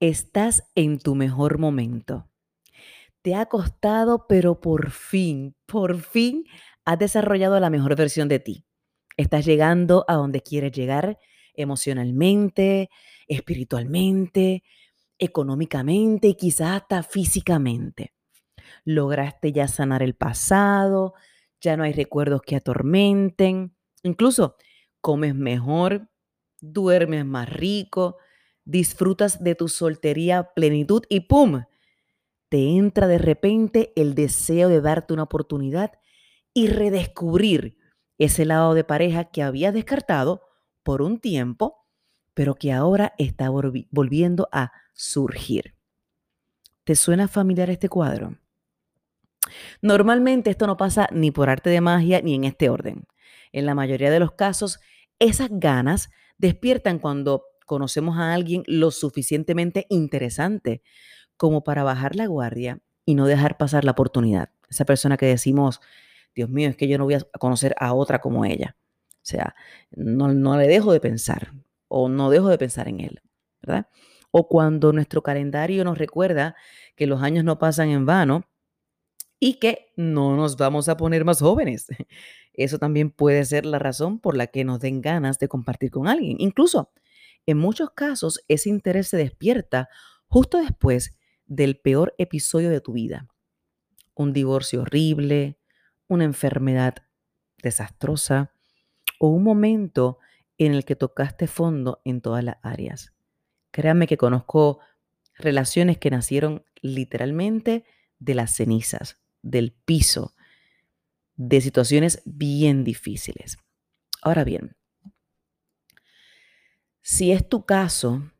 Estás en tu mejor momento. Te ha costado, pero por fin, por fin has desarrollado la mejor versión de ti. Estás llegando a donde quieres llegar emocionalmente, espiritualmente, económicamente y quizás hasta físicamente. Lograste ya sanar el pasado, ya no hay recuerdos que atormenten, incluso comes mejor, duermes más rico, disfrutas de tu soltería plenitud y ¡pum! Te entra de repente el deseo de darte una oportunidad y redescubrir ese lado de pareja que habías descartado por un tiempo, pero que ahora está volviendo a surgir. ¿Te suena familiar este cuadro? Normalmente esto no pasa ni por arte de magia ni en este orden. En la mayoría de los casos, esas ganas despiertan cuando conocemos a alguien lo suficientemente interesante como para bajar la guardia y no dejar pasar la oportunidad. Esa persona que decimos, Dios mío, es que yo no voy a conocer a otra como ella. O sea, no, no le dejo de pensar o no dejo de pensar en él, ¿verdad? O cuando nuestro calendario nos recuerda que los años no pasan en vano y que no nos vamos a poner más jóvenes. Eso también puede ser la razón por la que nos den ganas de compartir con alguien. Incluso, en muchos casos, ese interés se despierta justo después del peor episodio de tu vida. Un divorcio horrible, una enfermedad desastrosa o un momento en el que tocaste fondo en todas las áreas. Créanme que conozco relaciones que nacieron literalmente de las cenizas, del piso, de situaciones bien difíciles. Ahora bien, si es tu caso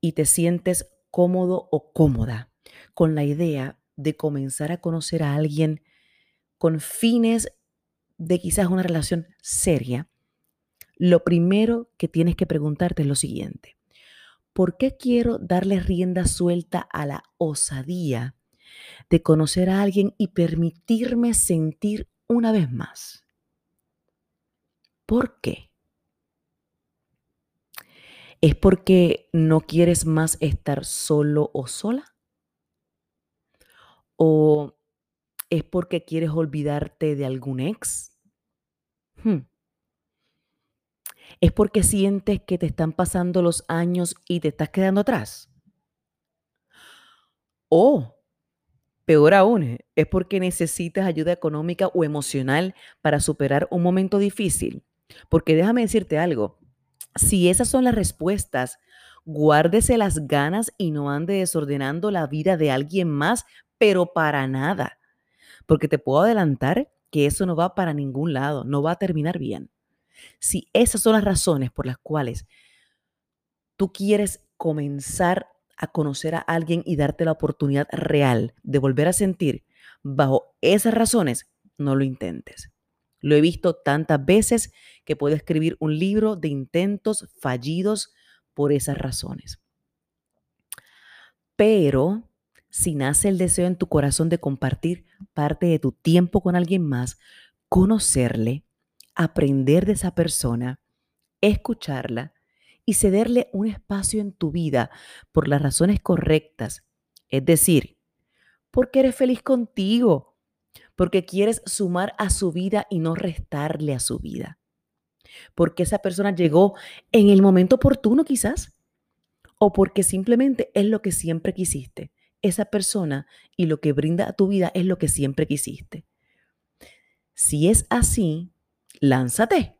y te sientes cómodo o cómoda con la idea de comenzar a conocer a alguien con fines de quizás una relación seria, lo primero que tienes que preguntarte es lo siguiente. ¿Por qué quiero darle rienda suelta a la osadía de conocer a alguien y permitirme sentir una vez más. ¿Por qué? ¿Es porque no quieres más estar solo o sola? ¿O es porque quieres olvidarte de algún ex? Hmm. ¿Es porque sientes que te están pasando los años y te estás quedando atrás? ¿O Peor aún, es porque necesitas ayuda económica o emocional para superar un momento difícil. Porque déjame decirte algo, si esas son las respuestas, guárdese las ganas y no ande desordenando la vida de alguien más, pero para nada. Porque te puedo adelantar que eso no va para ningún lado, no va a terminar bien. Si esas son las razones por las cuales tú quieres comenzar a conocer a alguien y darte la oportunidad real de volver a sentir bajo esas razones, no lo intentes. Lo he visto tantas veces que puedo escribir un libro de intentos fallidos por esas razones. Pero si nace el deseo en tu corazón de compartir parte de tu tiempo con alguien más, conocerle, aprender de esa persona, escucharla y cederle un espacio en tu vida por las razones correctas. Es decir, porque eres feliz contigo, porque quieres sumar a su vida y no restarle a su vida. Porque esa persona llegó en el momento oportuno quizás. O porque simplemente es lo que siempre quisiste. Esa persona y lo que brinda a tu vida es lo que siempre quisiste. Si es así, lánzate.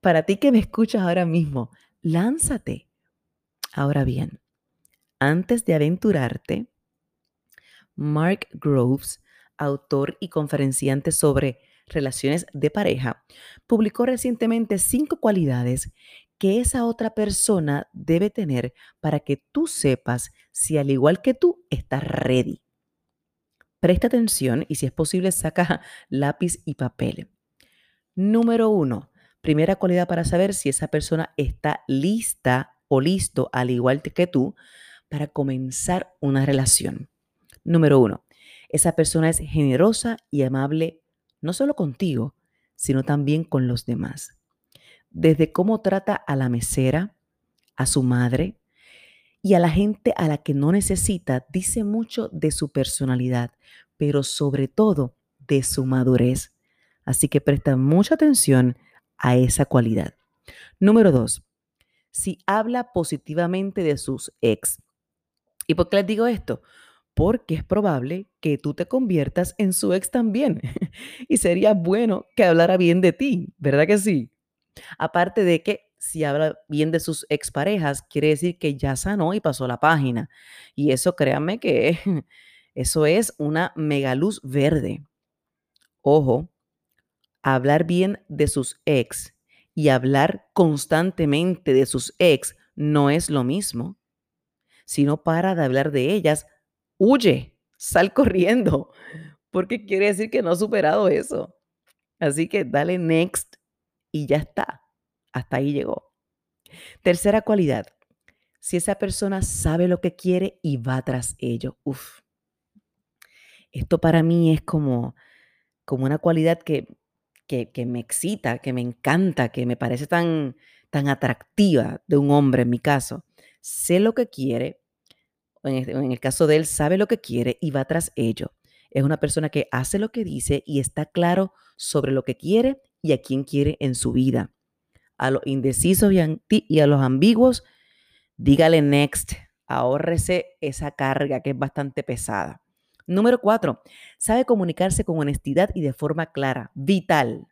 Para ti que me escuchas ahora mismo, lánzate. Ahora bien, antes de aventurarte, Mark Groves, autor y conferenciante sobre relaciones de pareja, publicó recientemente cinco cualidades que esa otra persona debe tener para que tú sepas si al igual que tú estás ready. Presta atención y si es posible saca lápiz y papel. Número uno, Primera cualidad para saber si esa persona está lista o listo, al igual que tú, para comenzar una relación. Número uno, esa persona es generosa y amable no solo contigo, sino también con los demás. Desde cómo trata a la mesera, a su madre Y a la gente a la que no necesita dice mucho de su personalidad, pero sobre todo de su madurez. Así que presta mucha atención a esa cualidad. Número dos, si habla positivamente de sus ex. ¿Y por qué les digo esto? Porque es probable que tú te conviertas en su ex también. y sería bueno que hablara bien de ti, ¿verdad que sí? Aparte de que si habla bien de sus exparejas, quiere decir que ya sanó y pasó la página. Y eso, créanme que eso es una mega luz verde. Ojo, hablar bien de sus ex y hablar constantemente de sus ex no es lo mismo. Si no para de hablar de ellas, huye, sal corriendo, porque quiere decir que no ha superado eso. Así que dale next y ya está. Hasta ahí llegó. Tercera cualidad, si esa persona sabe lo que quiere y va tras ello. Uf. Esto para mí es como, como una cualidad que, que, me excita, que me encanta, que me parece tan, tan atractiva de un hombre en mi caso. Sé lo que quiere, en en el caso de él, sabe lo que quiere y va tras ello. Es una persona que hace lo que dice y está claro sobre lo que quiere y a quién quiere en su vida a los indecisos y a los ambiguos, dígale next, ahórrese esa carga que es bastante pesada. Número cuatro, sabe comunicarse con honestidad y de forma clara, vital.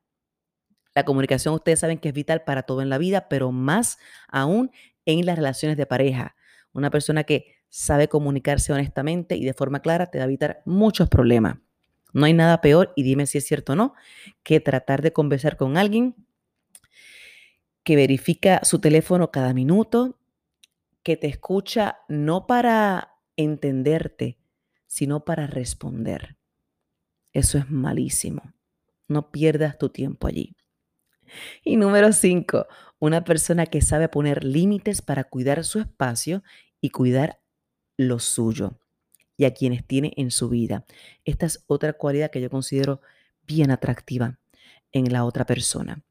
La comunicación ustedes saben que es vital para todo en la vida, pero más aún en las relaciones de pareja. Una persona que sabe comunicarse honestamente y de forma clara te va a evitar muchos problemas. No hay nada peor, y dime si es cierto o no, que tratar de conversar con alguien que verifica su teléfono cada minuto, que te escucha no para entenderte, sino para responder. Eso es malísimo. No pierdas tu tiempo allí. Y número cinco, una persona que sabe poner límites para cuidar su espacio y cuidar lo suyo y a quienes tiene en su vida. Esta es otra cualidad que yo considero bien atractiva en la otra persona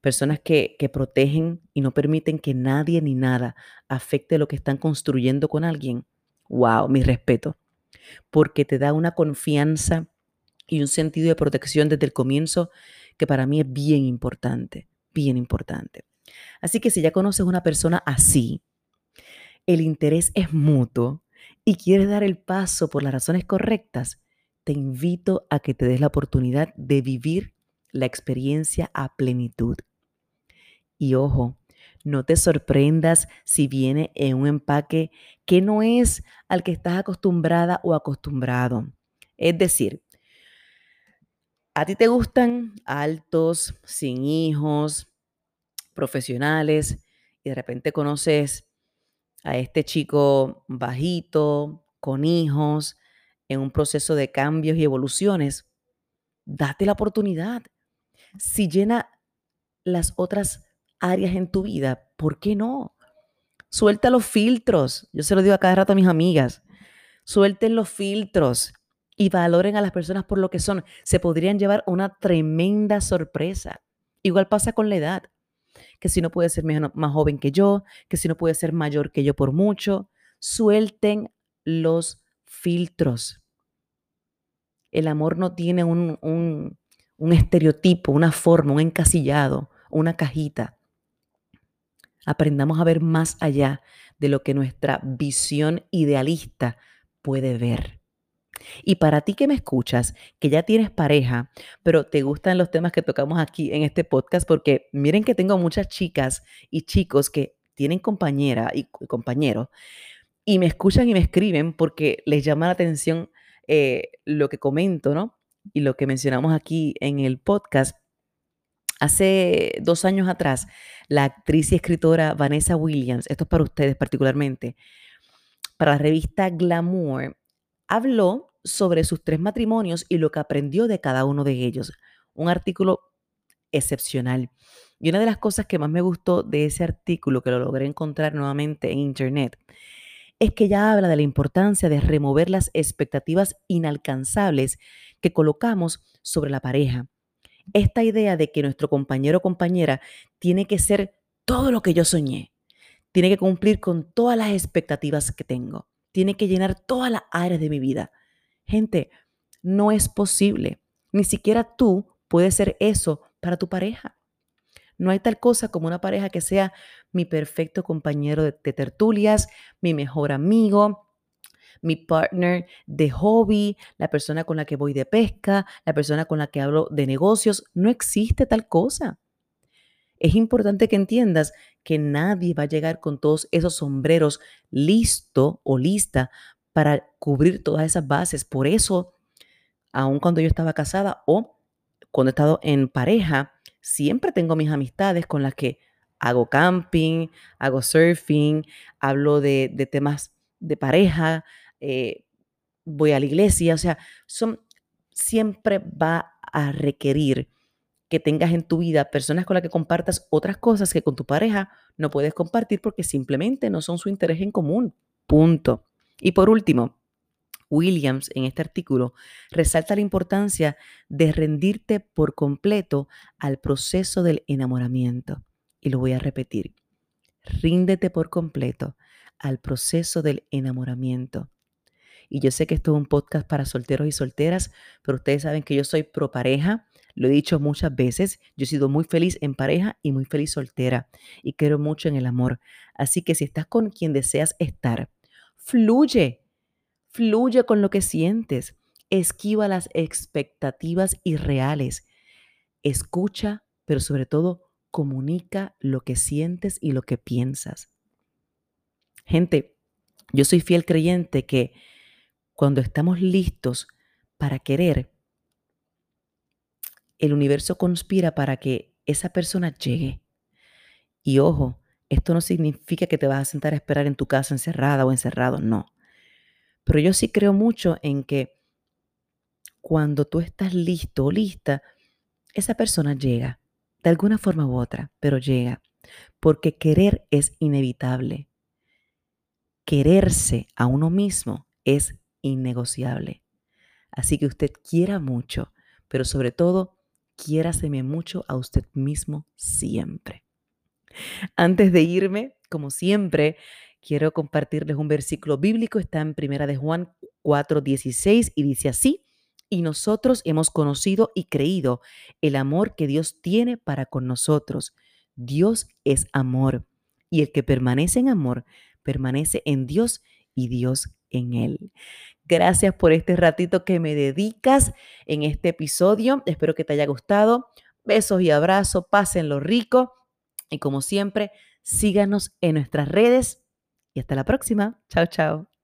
personas que, protegen y no permiten que nadie ni nada afecte lo que están construyendo con alguien. Wow, mi respeto, porque te da una confianza y un sentido de protección desde el comienzo que para mí es bien importante, bien importante. Así que si ya conoces una persona así, el interés es mutuo y quieres dar el paso por las razones correctas, te invito a que te des la oportunidad de vivir la experiencia a plenitud. Y ojo, no te sorprendas si viene en un empaque que no es al que estás acostumbrada o acostumbrado. Es decir, a ti te gustan altos, sin hijos, profesionales, y de repente conoces a este chico bajito, con hijos, en un proceso de cambios y evoluciones. Date la oportunidad. Si llena las otras áreas en tu vida, ¿por qué no? Suelta los filtros. Yo se lo digo a cada rato a mis amigas. Suelten los filtros y valoren a las personas por lo que son. Se podrían llevar una tremenda sorpresa. Igual pasa con la edad. Que si no puede ser más joven que yo, que si no puede ser mayor que yo por mucho. Suelten los filtros. El amor no tiene un, un, un estereotipo, una forma, un encasillado, una cajita aprendamos a ver más allá de lo que nuestra visión idealista puede ver. Y para ti que me escuchas, que ya tienes pareja, pero te gustan los temas que tocamos aquí en este podcast, porque miren que tengo muchas chicas y chicos que tienen compañera y compañeros y me escuchan y me escriben porque les llama la atención eh, lo que comento, ¿no? Y lo que mencionamos aquí en el podcast Hace dos años atrás, la actriz y escritora Vanessa Williams, esto es para ustedes particularmente, para la revista Glamour, habló sobre sus tres matrimonios y lo que aprendió de cada uno de ellos. Un artículo excepcional. Y una de las cosas que más me gustó de ese artículo, que lo logré encontrar nuevamente en Internet, es que ella habla de la importancia de remover las expectativas inalcanzables que colocamos sobre la pareja esta idea de que nuestro compañero o compañera tiene que ser todo lo que yo soñé, tiene que cumplir con todas las expectativas que tengo. Tiene que llenar todas las áreas de mi vida. Gente, no es posible. Ni siquiera tú puedes ser eso para tu pareja. No hay tal cosa como una pareja que sea mi perfecto compañero de, tertulias, mi mejor amigo, mi partner de hobby, la persona con la que voy de pesca, la persona con la que hablo de negocios. No existe tal cosa. Es importante que entiendas que nadie va a llegar con todos esos sombreros listo o lista para cubrir todas esas bases. Por eso, aun cuando yo estaba casada o cuando he estado en pareja, siempre tengo mis amistades con las que hago camping, hago surfing, hablo de, temas de pareja, eh, voy a la iglesia, o sea, son, siempre va a requerir que tengas en tu vida personas con las que compartas otras cosas que con tu pareja no puedes compartir porque simplemente no son su interés en común. Punto. Y por último, Williams en este artículo resalta la importancia de rendirte por completo al proceso del enamoramiento. Y lo voy a repetir. Ríndete por completo al proceso del enamoramiento. Y yo sé que esto es un podcast para solteros y solteras, pero ustedes saben que yo soy pro pareja. Lo he dicho muchas veces, yo he sido muy feliz en pareja y muy feliz soltera y creo mucho en el amor. Así que si estás con quien deseas estar, fluye, Fluye con lo que sientes. Esquiva las expectativas irreales. Escucha, pero sobre todo comunica lo que sientes y lo que piensas. Gente, yo soy fiel creyente que cuando estamos listos para querer, el universo conspira para que esa persona llegue. Y ojo, esto no significa que te vas a sentar a esperar en tu casa encerrada o encerrado, no. Pero yo sí creo mucho en que cuando tú estás listo o lista, esa persona llega, de alguna forma u otra, pero llega, porque querer es inevitable. Quererse a uno mismo es innegociable. Así que usted quiera mucho, pero sobre todo, quiéraseme mucho a usted mismo siempre. Antes de irme, como siempre, quiero compartirles un versículo bíblico, está en Primera de Juan 4:16 y dice así: "Y nosotros hemos conocido y creído el amor que Dios tiene para con nosotros. Dios es amor, y el que permanece en amor permanece en Dios y Dios en él." Gracias por este ratito que me dedicas en este episodio. Espero que te haya gustado. Besos y abrazos, pásenlo rico y como siempre, síganos en nuestras redes y hasta la próxima. Chao, chao.